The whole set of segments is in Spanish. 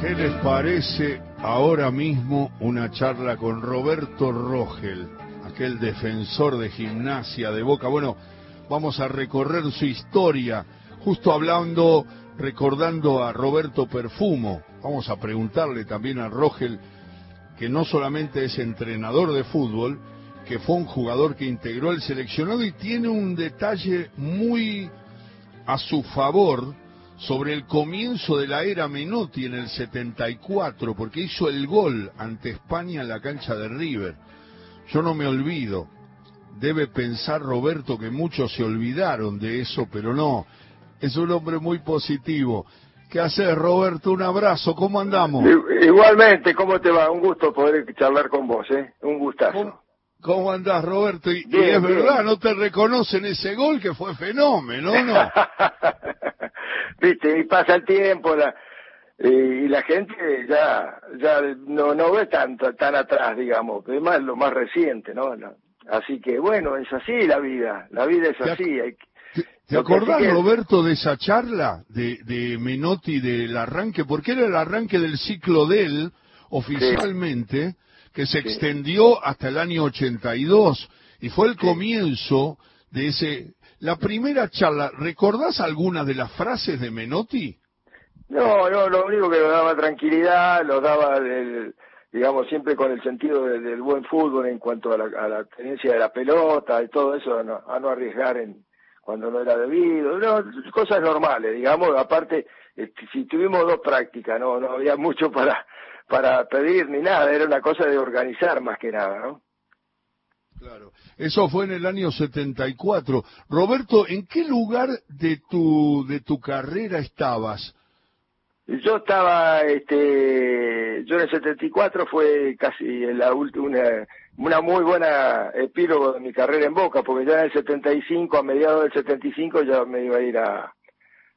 ¿Qué les parece ahora mismo una charla con Roberto Rogel, aquel defensor de gimnasia de Boca? Bueno, vamos a recorrer su historia, justo hablando, recordando a Roberto Perfumo. Vamos a preguntarle también a Rogel, que no solamente es entrenador de fútbol, que fue un jugador que integró el seleccionado y tiene un detalle muy a su favor sobre el comienzo de la era Menotti en el 74, porque hizo el gol ante España en la cancha de River. Yo no me olvido. Debe pensar Roberto que muchos se olvidaron de eso, pero no. Es un hombre muy positivo. ¿Qué haces, Roberto? Un abrazo. ¿Cómo andamos? Igualmente, ¿cómo te va? Un gusto poder charlar con vos, ¿eh? Un gustazo. ¿Cómo, cómo andás, Roberto? Y, Bien, y es bien. verdad, no te reconocen ese gol que fue fenómeno, ¿no? Viste, y pasa el tiempo la, y, la gente ya ya no no ve tanto tan atrás, digamos, es más lo más reciente, ¿no? Así que bueno, es así la vida, la vida es así. hay que- ¿Te, te acordás, que- Roberto, de esa charla de, de Menotti del arranque? Porque era el arranque del ciclo de él, oficialmente, que se Sí. extendió hasta el año 82, y fue el comienzo de ese... La primera charla, ¿recordás algunas de las frases de Menotti? No, no, lo único que nos daba tranquilidad, nos daba, el, digamos, siempre con el sentido de- del buen fútbol en cuanto a la, a la tenencia de la pelota y todo eso, a no, a no arriesgar en cuando no era debido, no, cosas normales, digamos, aparte, este, si tuvimos dos prácticas, no, no había mucho para, para pedir ni nada, era una cosa de organizar más que nada, ¿no? Claro. Eso fue en el año 74. Roberto, ¿en qué lugar de tu, de tu carrera estabas? Yo estaba, este, yo en el 74 fue casi la última, una, muy buena epílogo de mi carrera en Boca, porque ya en el 75, a mediados del 75, ya me iba a ir a,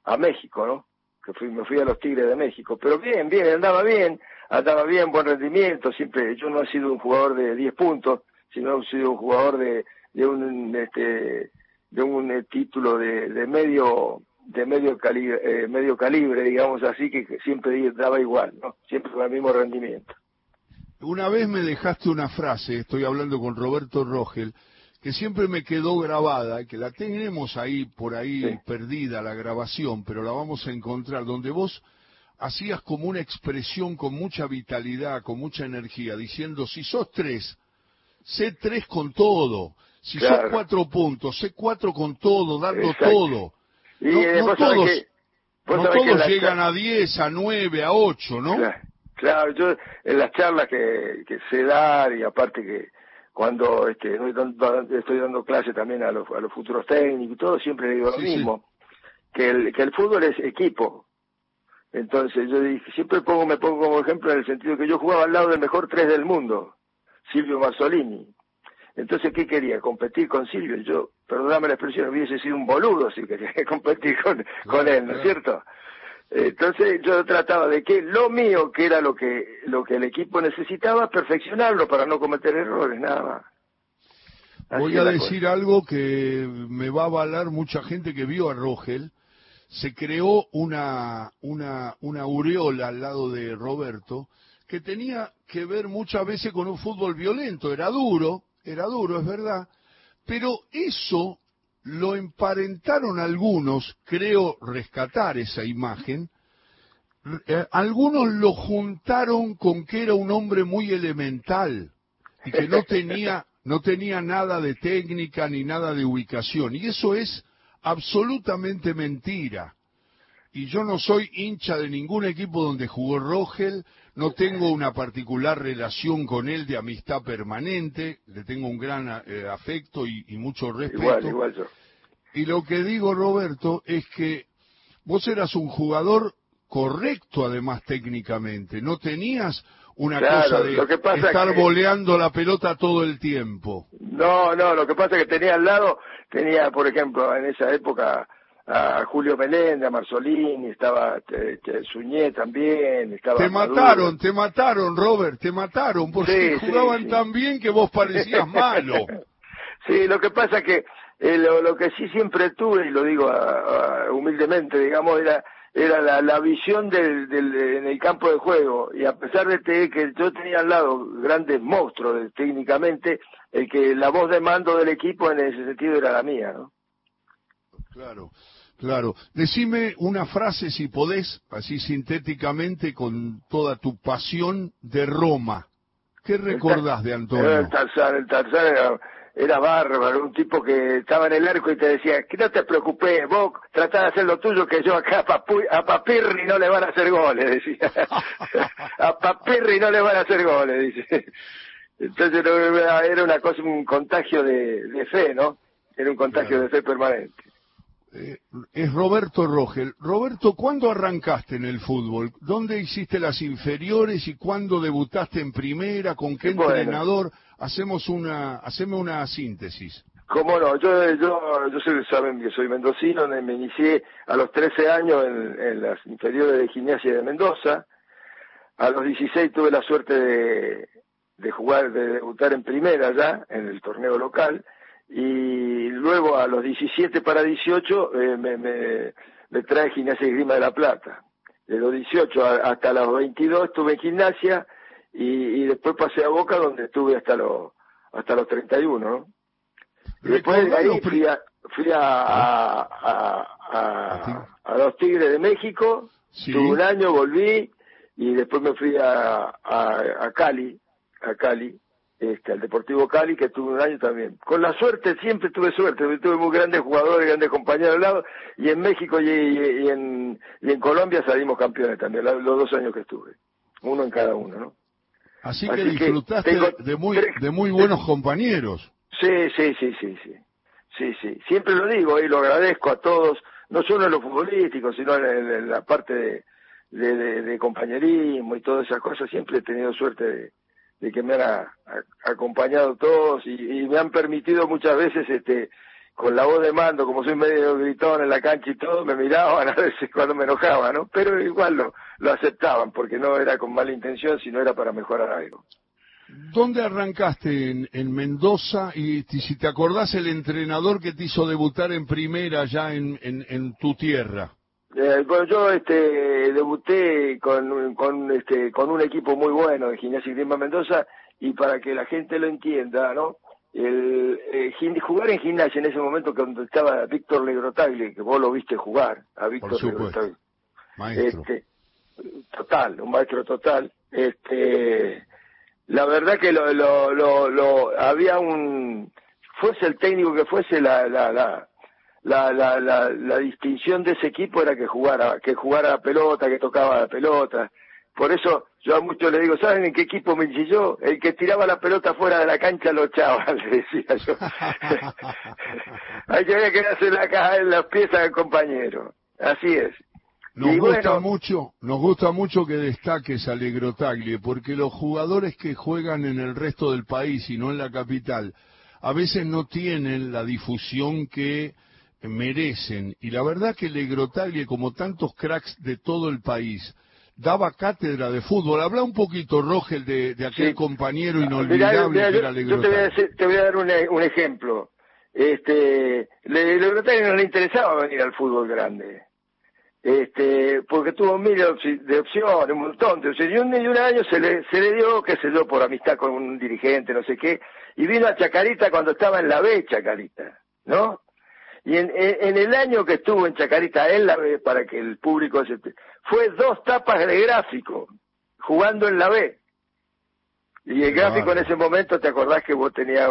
a México, ¿no? Que fui, me fui a los Tigres de México. Pero bien, bien, andaba bien, andaba bien, buen rendimiento, siempre, yo no he sido un jugador de 10 puntos, sino sido un jugador de, de un, este, de un eh, título de, de medio de medio calibre, eh, medio calibre, digamos así, que que siempre daba igual, ¿no? Siempre con el mismo rendimiento. Una vez me dejaste una frase, estoy hablando con Roberto Rogel, que siempre me quedó grabada, que la tenemos ahí, por ahí Sí. perdida la grabación, pero la vamos a encontrar, donde vos hacías como una expresión con mucha vitalidad, con mucha energía, diciendo, si sos tres, sé tres con todo, si Claro. cuatro puntos, sé cuatro con todo, dando Exacto. todo. Y No- eh, no todos- que, No todos la llegan a 10, a 9, a 8, ¿no? Claro, claro, yo en las charlas que, que sé dar y aparte que cuando este, doy dando- estoy dando clase también a los, a los futuros técnicos y todo, siempre digo lo sí. mismo, que el, que el fútbol es equipo. Entonces yo dije, siempre pongo, me pongo como ejemplo en el sentido que yo jugaba al lado del mejor tres del mundo, Silvio Marzolini. Entonces, ¿qué quería? Competir con Silvio. Yo, perdóname la expresión, hubiese sido un boludo si quería competir con, con él, ¿no es cierto? Entonces yo trataba de que lo mío, que era lo que, lo que el equipo necesitaba, perfeccionarlo para no cometer errores, nada más. Así Voy a decir algo que me va a avalar mucha gente que vio a Rogel. Se creó una, una, una aureola al lado de Roberto que tenía que ver muchas veces con un fútbol violento. Era duro, era duro, es verdad. Pero eso lo emparentaron algunos, creo rescatar esa imagen, eh, algunos lo juntaron con que era un hombre muy elemental y que no tenía no tenía nada de técnica ni nada de ubicación y eso es absolutamente mentira. Y yo no soy hincha de ningún equipo donde jugó Rogel, no tengo una particular relación con él de amistad permanente, le tengo un gran eh, afecto y, y mucho respeto. Igual, igual yo. Y lo que digo, Roberto, es que vos eras un jugador correcto, además, técnicamente. No tenías una Claro, cosa de lo que pasa estar que- voleando la pelota todo el tiempo. No, no, lo que pasa es que tenía al lado, tenía, por ejemplo, en esa época a Julio Meléndez, a Marzolini, estaba este, Suñé también, estaba Te Maduro. mataron, te mataron, Robert, te mataron, porque Sí, jugaban sí. tan bien que vos parecías malo. Sí, lo que pasa que eh, lo, lo que sí siempre tuve, y lo digo a- a- humildemente, digamos, era era la, la visión del, del, en el campo de juego. Y a pesar de que yo tenía al lado grandes monstruos técnicamente, el que la voz de mando del equipo en ese sentido era la mía, ¿no? Claro. Claro. Decime una frase, si podés, así sintéticamente, con toda tu pasión de Roma. ¿Qué recordás de Antonio? El Tarzán, el Tarzán era, era, bárbaro, un tipo que estaba en el arco y te decía, que no te preocupes, vos tratá de hacer lo tuyo, que yo acá a, Papirri no le van a hacer goles, decía. a Papirri no le van a hacer goles, dice. Entonces era una cosa, un contagio de, fe, ¿no? Era un contagio de fe permanente. Eh, es Roberto Rogel. Roberto, ¿cuándo arrancaste en el fútbol? ¿Dónde hiciste las inferiores y cuándo debutaste en primera? ¿Con qué entrenador? Hacemos una, hacemos una síntesis. Cómo no, yo, yo, yo soy, saben que soy mendocino, me inicié a los 13 años en, las inferiores de gimnasia de Mendoza. A los 16 tuve la suerte de, de jugar, de debutar en primera ya, en el torneo local y luego a los 17 para 18 eh, me, me, me, trae Gimnasia y Grima de la Plata. De los 18 hasta los 22 estuve en gimnasia y, después pasé a Boca donde estuve hasta los hasta los 31, ¿no? Y después de ahí fui a, fui a, a, a, los Tigres de México, tuve un año, volví y después me fui a, a, Cali, a Cali, este, al Deportivo Cali, que tuve un año también. Con la suerte, siempre tuve suerte, tuve muy grandes jugadores, grandes compañeros al lado, y en México y, en, y en Colombia salimos campeones también, los dos años que estuve, uno en cada uno, ¿no? Así, que disfrutaste de, muy, de muy buenos compañeros. Sí, sí, sí, sí, sí, sí, sí, siempre lo digo y lo agradezco a todos, no solo en lo futbolístico, sino en, la parte de, de compañerismo y todas esas cosas, siempre he tenido suerte de de que me han acompañado todos y, me han permitido muchas veces este con la voz de mando, como soy medio gritón en la cancha y todo, me miraban a veces cuando me enojaba, ¿no? Pero igual lo, lo aceptaban, porque no era con mala intención, sino era para mejorar algo. ¿Dónde arrancaste? En, en Mendoza, y si te acordás el entrenador que te hizo debutar en primera en, en, en tu tierra. Eh, bueno, yo este, debuté con, con, este, con un equipo muy bueno de Gimnasia y Grima Mendoza y para que la gente lo entienda, ¿no? El, jugar en gimnasia en ese momento cuando estaba Víctor Legrotagli, que vos lo viste jugar, a Víctor Legrotagli. Este, total, un maestro total. Este, la verdad que lo, lo, lo, lo había un, fuese el técnico que fuese la, la, la la, la, la, la, distinción de ese equipo era que jugara, que jugara la pelota, que tocaba la pelota. Por eso yo a muchos le digo, ¿saben en qué equipo me hice yo? El que tiraba la pelota fuera de la cancha lo echaba, le decía yo. Hay que ver que hace la caja en las piezas del compañero. Así es. Nos gusta mucho, nos gusta mucho que destaques a Taglie, porque los jugadores que juegan en el resto del país y no en la capital, a veces no tienen la difusión que merecen. Y la verdad que Legrotaglie, como tantos cracks de todo el país, daba cátedra de fútbol. Habla un poquito, Rogel, de, de aquel compañero inolvidable que era Yo te voy a, te voy a dar un, un, ejemplo. Este, Legrotaglie no le interesaba venir al fútbol grande. Este, porque tuvo miles de opciones, un montón. Entonces, y un, un año se le, se le dio, qué sé yo, por amistad con un dirigente, no sé qué, y vino a Chacarita cuando estaba en la B, Chacarita, ¿no? Y en, en, el año que estuvo en Chacarita, él la B, para que el público se... Fue dos tapas de gráfico, jugando en la B. Y el gráfico en ese momento, ¿te acordás que vos tenías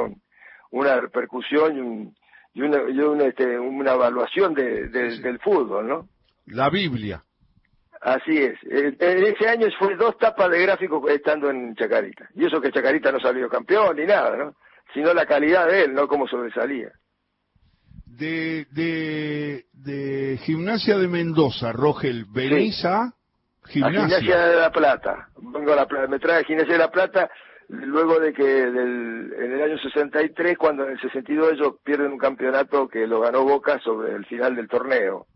una repercusión y, un, y, una, y una, este, una evaluación de, del fútbol, ¿no? La Biblia. Así es. En ese año fue dos tapas de gráfico estando en Chacarita. Y eso que Chacarita no salió campeón ni nada, ¿no? Sino la calidad de él, no cómo sobresalía de, de, de Gimnasia de Mendoza, Rogel, venís a Gimnasia. de La Plata. Vengo a la Plata. Me trae Gimnasia de La Plata luego de que del, en el año 63, cuando en el 62 ellos pierden un campeonato que lo ganó Boca sobre el final del torneo.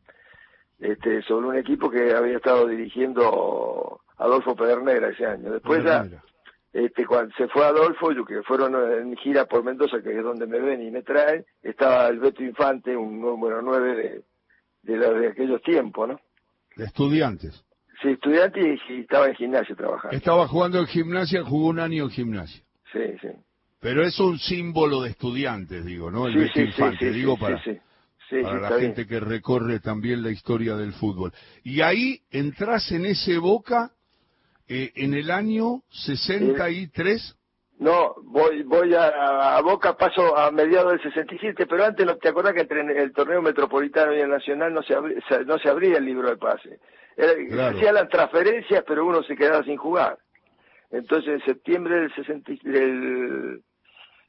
Este, sobre un equipo que había estado dirigiendo Adolfo Pedernera ese año. Después ya este, cuando se fue Adolfo, yo que fueron en gira por Mendoza, que es donde me ven y me traen, estaba el Beto Infante, un número nueve de, de, de aquellos tiempos, ¿no? De estudiantes. Sí, estudiante y, estaba en gimnasia trabajando. Estaba jugando en gimnasia, jugó un año en gimnasia. Sí, sí. Pero es un símbolo de estudiantes, digo, ¿no? El sí, Infante, digo para, para la gente que recorre también la historia del fútbol. Y ahí entras en ese Boca eh, en el año 63. No, voy voy a, Boca, paso a mediados del 67, pero antes, ¿te acordás que entre el torneo metropolitano y el nacional no se, no se abría el libro de pase? Se hacían las transferencias, pero uno se quedaba sin jugar. Entonces, en septiembre del, 60, del,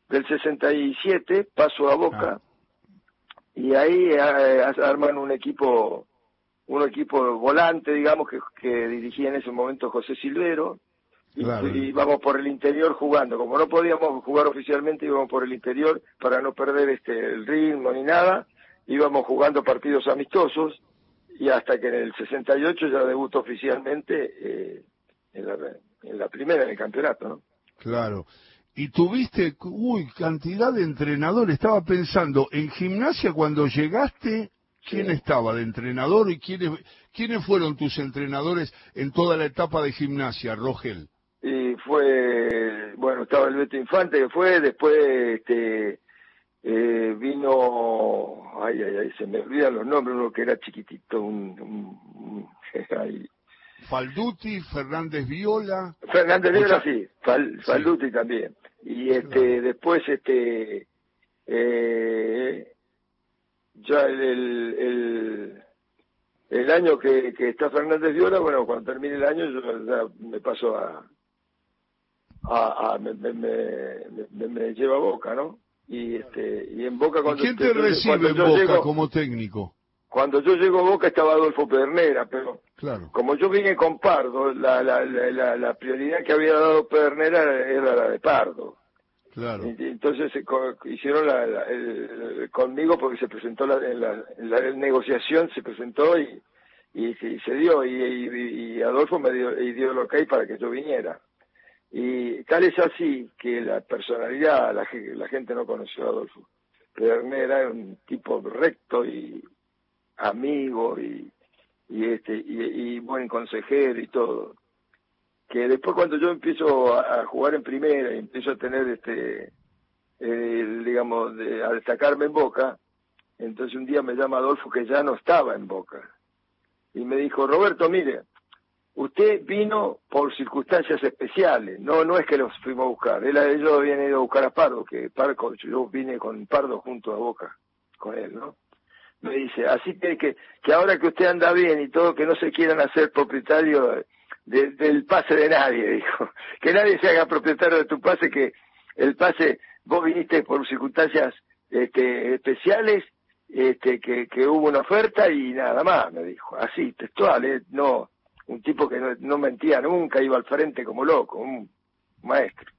del 67 paso a Boca ah. y ahí eh, arman un equipo un equipo volante, digamos, que, que dirigía en ese momento José Silvero, y, íbamos por el interior jugando. Como no podíamos jugar oficialmente, íbamos por el interior para no perder este el ritmo ni nada. Íbamos jugando partidos amistosos y hasta que en el 68 ya debutó oficialmente eh, en, la, en la primera en el campeonato, ¿no? Claro. Y tuviste, uy, cantidad de entrenadores. Estaba pensando, en gimnasia cuando llegaste, ¿quién estaba de entrenador y quiénes, quiénes fueron tus entrenadores en toda la etapa de gimnasia, Rogel? Y fue, bueno, estaba el Beto Infante que fue, después este, eh, vino, ay, ay, ay, se me olvidan los nombres, uno que era chiquitito, un, Falduti, Fernández Viola. Fernández Viola, sí, Falduti también. Y este, después, este, eh, ya el, el, el, año que, que está Fernández Viola, bueno, cuando termine el año, yo ya me paso a, a, a me, me, me, me, lleva a Boca, ¿no? Y este y en Boca cuando ¿Quién te recibe en Boca como técnico? Cuando yo llego a Boca estaba Adolfo Pedernera, pero claro. como yo vine con Pardo, la, la, la, la prioridad que había dado Pedernera era la de Pardo. Claro. Y, entonces hicieron la, el, conmigo porque se presentó la, en, la, negociación, se presentó y, y, se dio. Y, y, Adolfo me dio, y dio el ok para que yo viniera. Y tal es así que la personalidad, la, gente no conoció a Adolfo. Pedernera era un tipo recto y amigo y, y este y, buen consejero y todo que después cuando yo empiezo a, jugar en primera y empiezo a tener este digamos a destacarme en Boca entonces un día me llama Adolfo que ya no estaba en Boca. Y me dijo Roberto mire usted vino por circunstancias especiales no no es que los fuimos a buscar él ellos habían ido a buscar a Pardo que Pardo yo vine con Pardo junto a Boca con él no me dice, así que, que, que ahora que usted anda bien y todo, que no se quieran hacer del pase de nadie, dijo, que nadie se haga propietario de tu pase, que el pase, vos viniste por circunstancias este, especiales, este, que, que hubo una oferta y nada más, me dijo, así, textual, ¿eh? no, un tipo que no, no mentía nunca, iba al frente como loco, un maestro.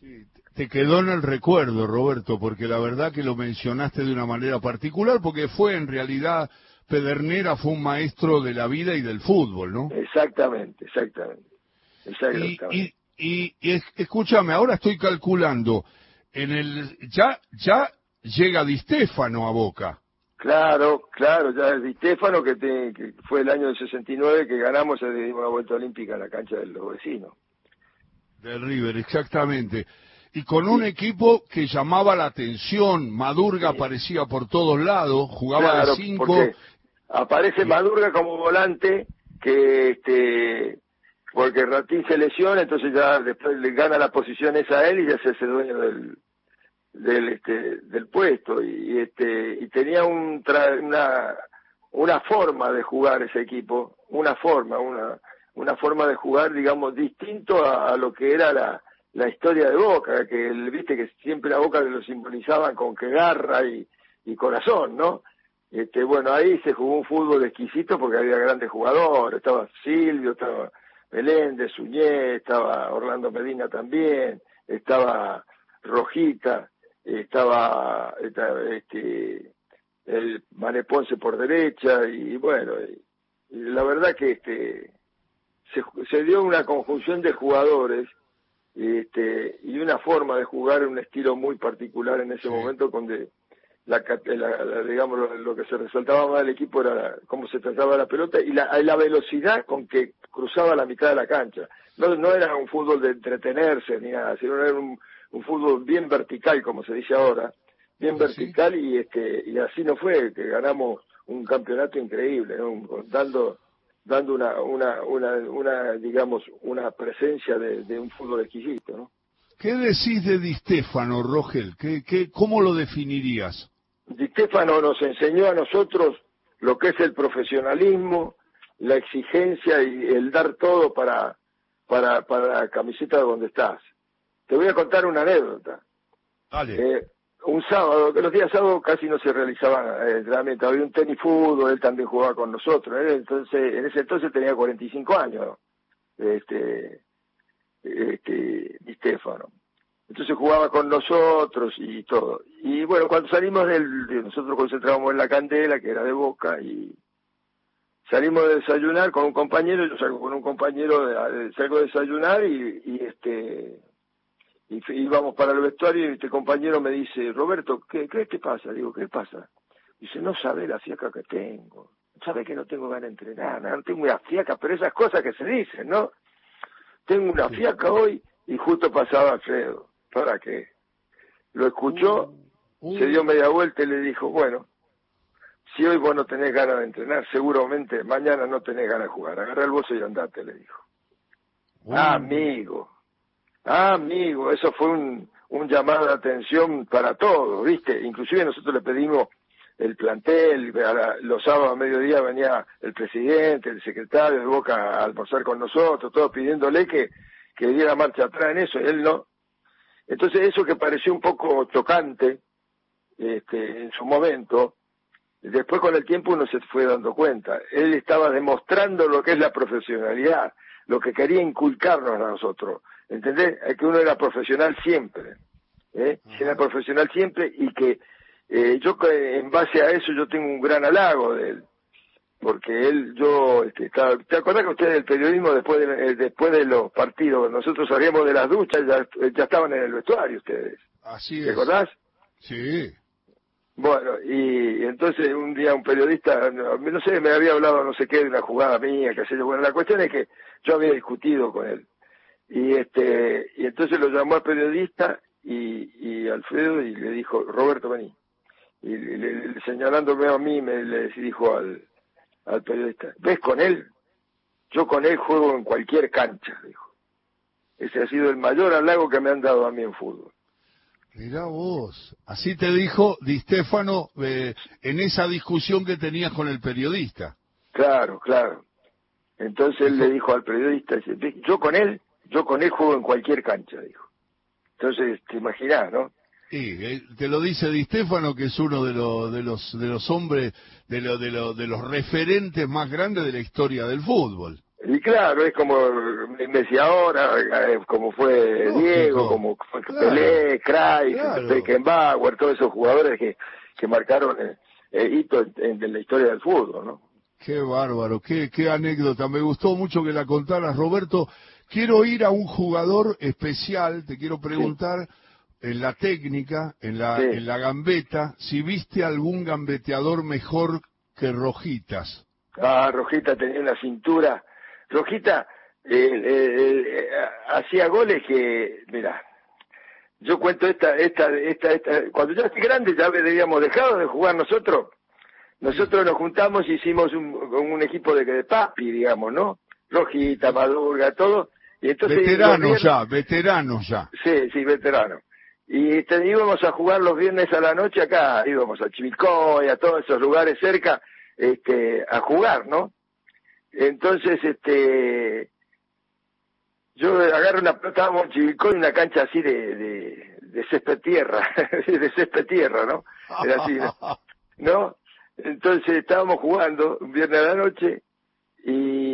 Sí, te quedó en el recuerdo, Roberto, porque la verdad que lo mencionaste de una manera particular, porque fue en realidad, Pedernera fue un maestro de la vida y del fútbol, ¿no? Exactamente, exactamente. Y, y, y, escúchame, ahora estoy calculando, en el ya ya llega Di Stefano a Boca. Claro, claro, ya es Di Stefano que, que fue el año del 69 que ganamos y dimos la vuelta olímpica en la cancha de los vecinos. Del River, exactamente y con un equipo que llamaba la atención. Madurga aparecía por todos lados, jugaba de cinco. Aparece Madurga como volante que este porque Ratín se lesiona, entonces ya después le gana la posición esa a él y ya se hace dueño del del este del puesto y este y tenía un una una forma de jugar ese equipo, una forma, una una forma de jugar digamos distinto a lo que era la la historia de Boca, que viste que siempre la Boca lo simbolizaban con que garra y, corazón, ¿no? Este, bueno, ahí se jugó un fútbol exquisito porque había grandes jugadores, estaba Silvio, estaba Meléndez, Suñé, estaba Orlando Medina también, estaba Rojita, estaba, este, el Mané Ponce por derecha y bueno, la verdad que este se, se dio una conjunción de jugadores este, y una forma de jugar un estilo muy particular en ese momento donde, la, digamos lo, que se resaltaba más del equipo era cómo se trataba la pelota y la, la velocidad con que cruzaba la mitad de la cancha. No, no era un fútbol de entretenerse ni nada, sino era un, un fútbol bien vertical, como se dice ahora, bien vertical y este y así no fue que ganamos un campeonato increíble, dando dando una, una, una, una, digamos, una presencia de, un fútbol exquisito, ¿no? ¿Qué decís de Di Stefano, Rogel? ¿Qué, qué, ¿Cómo lo definirías? Di Stefano nos enseñó a nosotros lo que es el profesionalismo, la exigencia y el dar todo para, para, para la camiseta donde estás. Te voy a contar una anécdota. Dale. Eh, un sábado, que los días sábados casi no se realizaban eh, entrenamientos, había un tenis fútbol, él también jugaba con nosotros, entonces, en ese entonces tenía 45 años, este, este, Di Stefano. Entonces jugaba con nosotros y todo. Y bueno, cuando salimos del, nosotros concentrábamos en la candela, que era de boca, y salimos a desayunar con un compañero, yo salgo con un compañero, de, salgo a desayunar y, y este, y íbamos para el vestuario y este compañero me dice, Roberto, ¿qué, qué te pasa? Digo, ¿qué pasa? Dice, no sabe la fiaca que tengo, sabe que no tengo ganas de entrenar, no tengo una fiaca, pero esas cosas que se dicen, ¿no? Tengo una fiaca hoy y justo pasaba Alfredo, ¿para qué? Lo escuchó, uh, uh. se dio media vuelta y le dijo, bueno, si hoy vos no tenés ganas de entrenar, seguramente mañana no tenés ganas de jugar, agarra el bolso y andate, le dijo. Uh. amigo, amigo, eso fue un, un llamado de atención para todos, ¿viste? Inclusive nosotros le pedimos el plantel, los sábados a mediodía venía el presidente, el secretario de Boca a almorzar con nosotros, todos pidiéndole que, que diera marcha atrás en eso, él no. Entonces eso que pareció un poco chocante este, en su momento, después con el tiempo uno se fue dando cuenta. Él estaba demostrando lo que es la profesionalidad, lo que quería inculcarnos a nosotros. ¿entendés? Que uno era profesional siempre, ¿eh? Era profesional siempre y que eh, yo en base a eso yo tengo un gran halago de él, porque él, yo, este, ¿te acordás que ustedes del periodismo después de, eh, después de los partidos, nosotros salíamos de las duchas, ya, ya estaban en el vestuario ustedes? Así es. ¿Te acordás? Sí. Bueno, y, entonces un día un periodista, no, sé, me había hablado no sé qué de una jugada mía, qué sé yo. Bueno, la cuestión es que yo había discutido con él y este y entonces lo llamó al periodista y, y Alfredo y le dijo Roberto vení y señalándome a mí me le dijo al, al periodista ves con él yo con él juego en cualquier cancha dijo ese ha sido el mayor halago que me han dado a mí en fútbol Mirá vos, así te dijo Di Stefano eh, en esa discusión que tenías con el periodista. Claro, claro. Entonces él le dijo al periodista, yo con él yo con él juego en cualquier cancha, dijo. Entonces, te imaginás, ¿no? Sí, eh, te lo dice Di Stefano, que es uno de, los de, los, de los hombres, de, lo, de, lo, de los referentes más grandes de la historia del fútbol. Y claro, es como Messi ahora, eh, como fue Diego, como fue Pelé, Cruyff, Beckenbauer, todos esos jugadores que, que marcaron eh, eh hito en, en, la historia del fútbol, ¿no? Qué bárbaro, qué, qué anécdota. Me gustó mucho que la contaras, Roberto. Quiero ir a un jugador especial, te quiero preguntar en la técnica, en la, en la gambeta, si viste algún gambeteador mejor que Rojitas. Ah, Rojita tenía una cintura. Rojita eh, eh, eh, hacía goles que, mira, yo cuento esta, esta, esta, esta, cuando yo estoy grande ya habíamos dejado de jugar nosotros. Nosotros nos juntamos y hicimos un, un equipo de, de papi, digamos, ¿no? Rojita, Madurga, todo, y entonces veteranos ya, veteranos ya. Sí, sí, veteranos. Y te, íbamos a jugar los viernes a la noche acá, íbamos a Chivilcoy, a todos esos lugares cerca, este, a jugar, ¿no? Entonces, este, yo agarro una pelota, estábamos en Chivilcoy, una cancha así de, de, de césped tierra, de césped tierra, ¿no? Era así, ¿no? Entonces estábamos jugando un viernes a la noche y,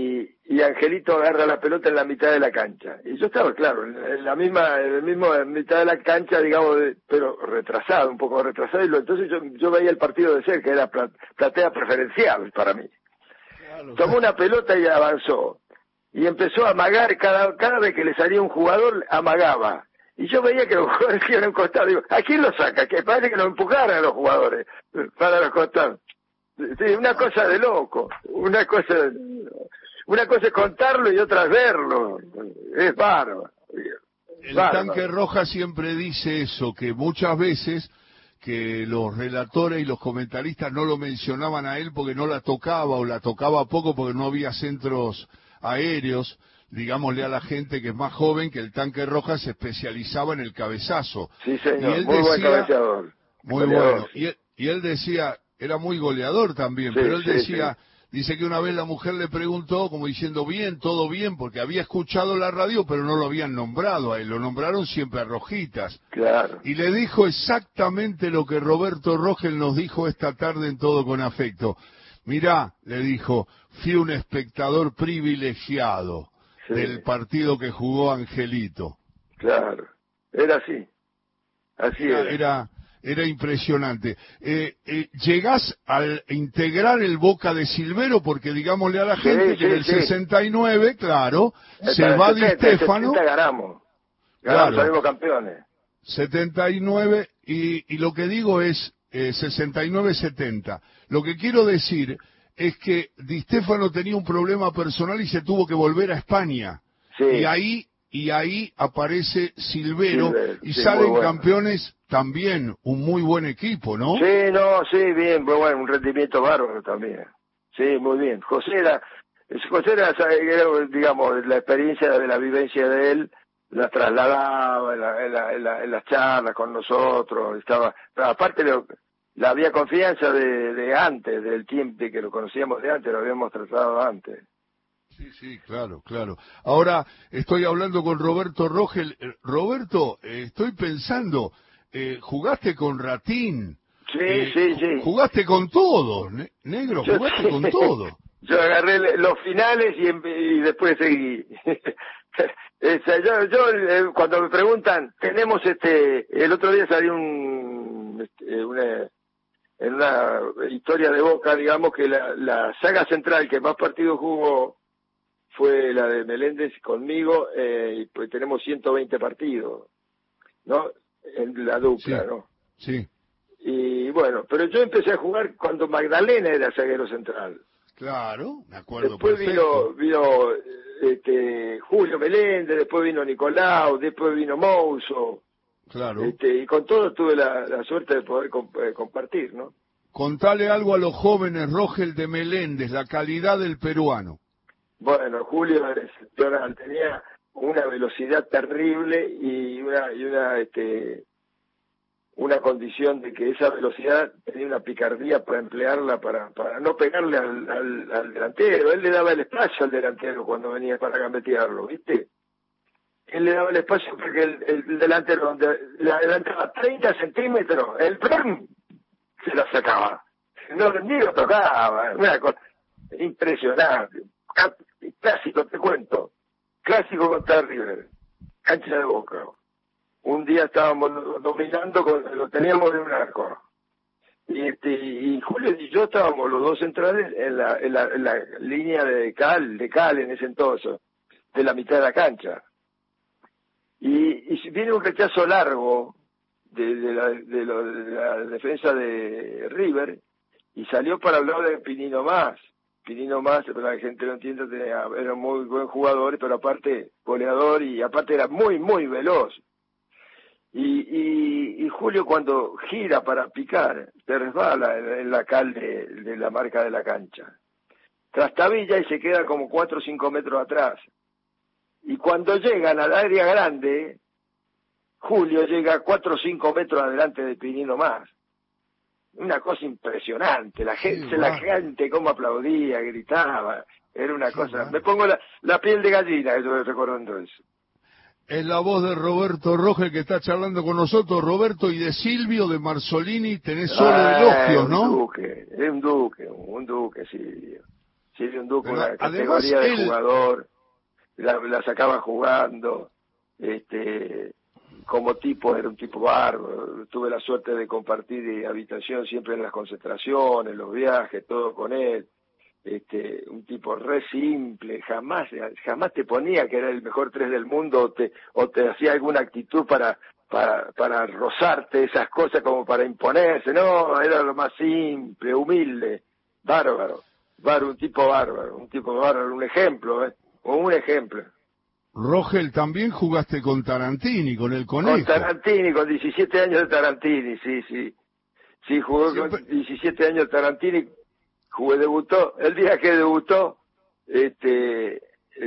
y Angelito agarra la pelota en la mitad de la cancha. Y yo estaba, claro, en la misma, en el mismo mitad de la cancha, digamos, pero retrasado, un poco retrasado, y entonces yo, yo veía el partido de cerca, era platea preferencial para mí. Tomó una pelota y avanzó. Y empezó a amagar, cada, cada vez que le salía un jugador, amagaba. y yo veía que los jugadores iban a un costado, digo, ¿a quién lo saca? Que parece que lo empujaran a los jugadores para los costados. Sí, una cosa de loco, una cosa, una cosa es contarlo y otra es verlo, es bárbaro. El tanque roja siempre dice eso, que muchas veces que los relatores y los comentaristas no lo mencionaban a él porque no la tocaba o la tocaba poco porque no había centros aéreos, digámosle a la gente que es más joven que el tanque roja se especializaba en el cabezazo. Sí, señor, muy buen cabeceador. Muy bueno. Y y él decía, era muy goleador también, pero él decía, dice que una vez la mujer le preguntó como diciendo bien, todo bien, porque había escuchado la radio, pero no lo habían nombrado a él, lo nombraron siempre a Rojitas. Claro. Y le dijo exactamente lo que Roberto Rogel nos dijo esta tarde en Todo con Afecto. Mirá, le dijo, fui un espectador privilegiado del partido que jugó Angelito. Claro, era así. Así era. Era, era impresionante. Eh, eh, llegás al integrar el Boca de Silvero, porque digámosle a la gente que en el 69, claro, se va Di Stefano. ganamos. Ganamos, salimos campeones. 79, y, y lo que digo es eh, 69-70. Lo que quiero decir es que Di Stefano tenía un problema personal y se tuvo que volver a España. Y ahí y ahí aparece Silvero, y salen campeones también, un muy buen equipo, ¿no? Sí, no, sí, bien, bueno, un rendimiento bárbaro también. Sí, muy bien. José era, José era, digamos, la experiencia de la vivencia de él, la trasladaba en, las charlas con nosotros, estaba, aparte la había confianza de, de antes, del tiempo que lo conocíamos de antes, lo habíamos tratado antes. Sí, sí, claro, claro. Ahora estoy hablando con Roberto Rogel. Eh, Roberto, eh, estoy pensando, eh, jugaste con Ratín. Sí, sí, sí. Jugaste con todo, negro, jugaste con todo. Yo agarré los finales y, después seguí. yo, yo cuando me preguntan, tenemos este, el otro día salió un, este, una, en una historia de Boca, digamos que la, la saga central que más partidos jugó fue la de Meléndez conmigo, eh, y pues tenemos 120 partidos, ¿no? En la dupla, ¿no? Sí. Y bueno, pero yo empecé a jugar cuando Magdalena era zaguero central. Claro, me acuerdo. Después vino, vino este, Julio Meléndez, después vino Nicolau, después vino Mouso. Claro. Este, y con todo tuve la, suerte de poder eh, compartir, ¿no? Contale algo a los jóvenes, Rogel de Meléndez, la calidad del peruano. Bueno, Julio tenía una velocidad terrible y una, y una, este, una condición de que esa velocidad tenía una picardía para emplearla para, para no pegarle al, al, delantero. Él le daba el espacio al delantero cuando venía para gambetearlo, ¿viste? Él le daba el espacio porque el, delantero, donde la adelantaba 30 centímetros, el ¡prum! se la sacaba. No, ni lo tocaba, una cosa impresionante clásico, te cuento, clásico contra River, cancha de Boca. Un día estábamos dominando, lo teníamos en un arco. Y, este, y Julio y yo estábamos los dos centrales en la, en la, línea de Cal, de Cal en ese entonces, de la mitad de la cancha. Y, y viene un rechazo largo de, la, de, la defensa de River y salió para hablar de Pinino más. Pinino más, pero la gente no entiende, era muy buen jugador, pero aparte goleador y aparte era muy, muy veloz. Y, y, Julio cuando gira para picar, se resbala en, la cal de, la marca de la cancha. Trastabilla y se queda como cuatro o cinco metros atrás. Y cuando llegan al área grande, Julio llega cuatro o cinco metros adelante de Pinino más una cosa impresionante, la gente, la gente cómo aplaudía, gritaba, era una cosa, me pongo la, la, piel de gallina yo recordando eso. Es la voz de Roberto Roger que está charlando con nosotros, Roberto, y de Silvio, de Marzolini, tenés solo ah, elogios, ¿no? Un duque, es un duque, un duque, Silvio. Silvio un duque, una categoría de jugador, la, la sacaba jugando, este como tipo era un tipo bárbaro, tuve la suerte de compartir habitación siempre en las concentraciones, los viajes, todo con él. este, un tipo re simple, jamás, jamás te ponía que era el mejor tres del mundo o te, o te hacía alguna actitud para, para, para rozarte esas cosas como para imponerse, no, era lo más simple, humilde, bárbaro, bárbaro, un tipo bárbaro, un tipo bárbaro, un ejemplo, ¿eh? un ejemplo. Rogel, también jugaste con Tarantini, con el conejo. Con Tarantini, con 17 años de Tarantini, sí, sí. Sí, jugó con 17 años de Tarantini, jugué, debutó, el día que debutó, este,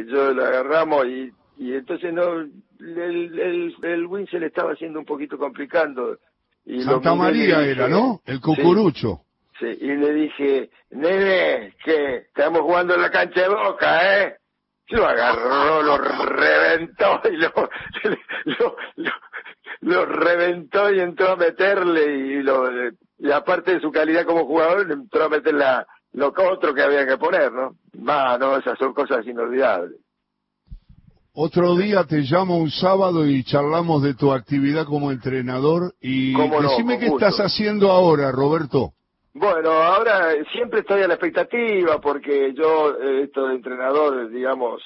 yo lo agarramos y, y entonces no, el, el, el win se le estaba haciendo un poquito complicando. Y Santa María era, ¿no? El cucurucho. Sí, y le dije, nene, que estamos jugando en la cancha de Boca, ¿eh? Lo agarró, lo reventó y lo, lo, lo, lo, reventó y entró a meterle y lo, y aparte de su calidad como jugador, entró a meter la, lo otro que había que poner, ¿no? Va, no, esas son cosas inolvidables. Otro día te llamo un sábado y charlamos de tu actividad como entrenador y decime qué estás haciendo ahora, Roberto. Bueno, ahora siempre estoy a la expectativa porque yo eh, esto de entrenador, digamos,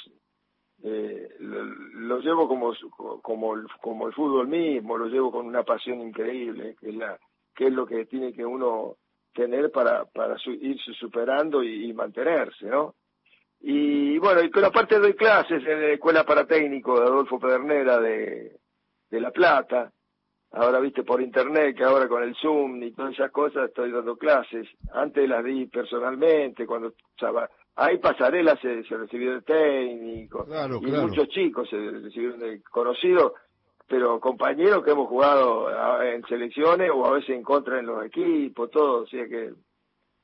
eh, lo, llevo como como el, como el fútbol mismo, lo llevo con una pasión increíble, que es la que es lo que tiene que uno tener para para irse superando y, mantenerse, ¿no? Y bueno, y pero aparte doy clases en la escuela para técnico de Adolfo Pedernera de de La Plata ahora viste por internet que ahora con el Zoom y todas esas cosas estoy dando clases. Antes las di personalmente, cuando estaba... Hay pasarelas, se, se recibió de técnico, y muchos chicos se recibieron de conocidos, pero compañeros que hemos jugado en selecciones o a veces en contra en los equipos, todo, o sea que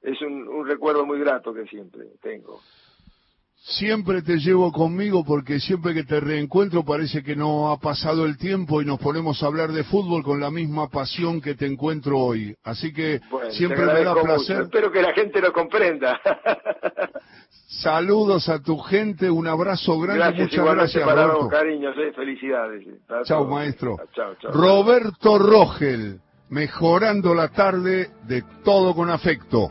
es un, un recuerdo muy grato que siempre tengo. Siempre te llevo conmigo porque siempre que te reencuentro parece que no ha pasado el tiempo y nos ponemos a hablar de fútbol con la misma pasión que te encuentro hoy. Así que siempre me da placer. Espero que la gente lo comprenda. Saludos a tu gente, un abrazo grande, muchas gracias. Para cariños, eh, felicidades. Eh, chao, maestro. Roberto Rogel, mejorando la tarde de todo con afecto.